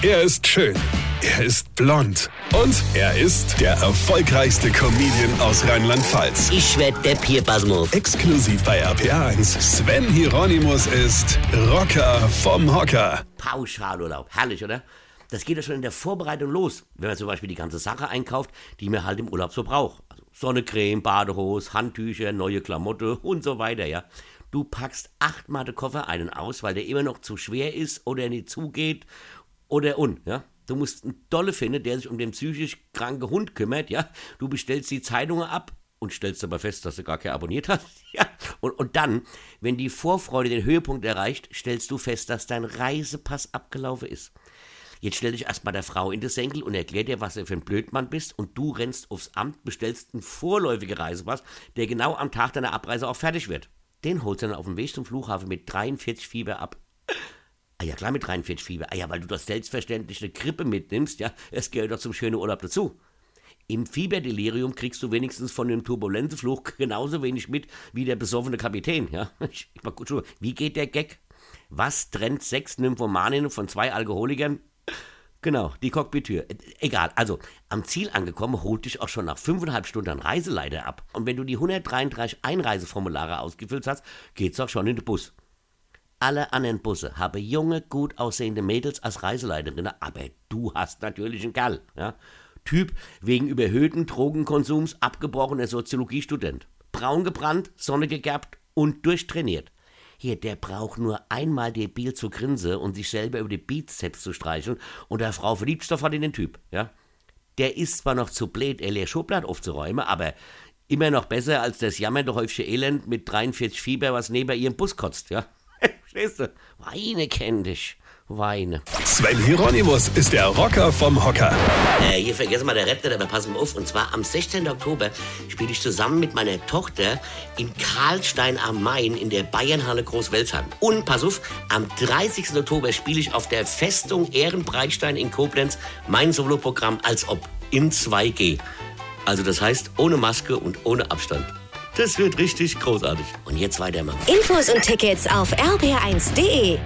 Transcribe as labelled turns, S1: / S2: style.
S1: Er ist schön. Er ist blond. Und er ist der erfolgreichste Comedian aus Rheinland-Pfalz.
S2: Ich werd der Pierpasmus.
S1: Exklusiv bei RPA1. Sven Hieronymus ist Rocker vom Hocker.
S2: Pauschalurlaub. Herrlich, oder? Das geht ja schon in der Vorbereitung los, wenn man zum Beispiel die ganze Sache einkauft, die man halt im Urlaub so braucht. Also Sonnecreme, Badehose, Handtücher, neue Klamotte und so weiter, ja. Du packst achtmal den Koffer einen aus, weil der immer noch zu schwer ist oder nicht zugeht oder und, ja. Du musst einen Dolle finden, der sich um den psychisch kranken Hund kümmert, ja. Du bestellst die Zeitungen ab und stellst aber fest, dass du gar keinen abonniert hast, ja. Und, und dann, wenn die Vorfreude den Höhepunkt erreicht, stellst du fest, dass dein Reisepass abgelaufen ist. Jetzt stell dich erstmal der Frau in den Senkel und erklär dir, was du für ein Blödmann bist und du rennst aufs Amt, bestellst einen vorläufigen Reisepass, der genau am Tag deiner Abreise auch fertig wird. Den holst du dann auf dem Weg zum Flughafen mit 43 Fieber ab. Ah ja, klar mit 43 Fieber. Ah ja, weil du das selbstverständlich eine Grippe mitnimmst, ja. Es gehört doch zum schönen Urlaub dazu. Im Fieberdelirium kriegst du wenigstens von dem Turbulenzflug genauso wenig mit wie der besoffene Kapitän, ja. Ich, mal gut, wie geht der Gag? Was trennt sechs Nymphomaninnen von zwei Alkoholikern? Genau, die Cockpit-Tür. Egal, also am Ziel angekommen, holt dich auch schon nach fünfeinhalb Stunden ein Reiseleiter ab. Und wenn du die 133 Einreiseformulare ausgefüllt hast, geht's auch schon in den Bus. Alle anderen Busse haben junge, gut aussehende Mädels als Reiseleiterin, aber du hast natürlich einen Kerl. Ja? Typ wegen überhöhten Drogenkonsums abgebrochener Soziologiestudent. Braun gebrannt, Sonne gegerbt und durchtrainiert. Hier, der braucht nur einmal debil zu grinsen und sich selber über die Bizeps zu streicheln und der Frau verliebt sofort in den Typ, ja. Der ist zwar noch zu blöd, er leer Schublad aufzuräumen, aber immer noch besser als das jammernde häufige Elend mit 43 Fieber, was neben ihrem Bus kotzt, ja. Verstehst du? Weine kenn dich weine.
S1: Sven Hieronymus ist der Rocker vom Hocker.
S2: Äh, hier vergessen wir der Retter, aber passen wir auf. Und zwar am 16. Oktober spiele ich zusammen mit meiner Tochter in Karlstein am Main in der Bayernhalle Großwelsheim. Und pass auf, am 30. Oktober spiele ich auf der Festung Ehrenbreitstein in Koblenz mein Soloprogramm als ob in 2G. Also das heißt ohne Maske und ohne Abstand. Das wird richtig großartig. Und jetzt weiter, Mama.
S3: Infos und Tickets auf rb1.de.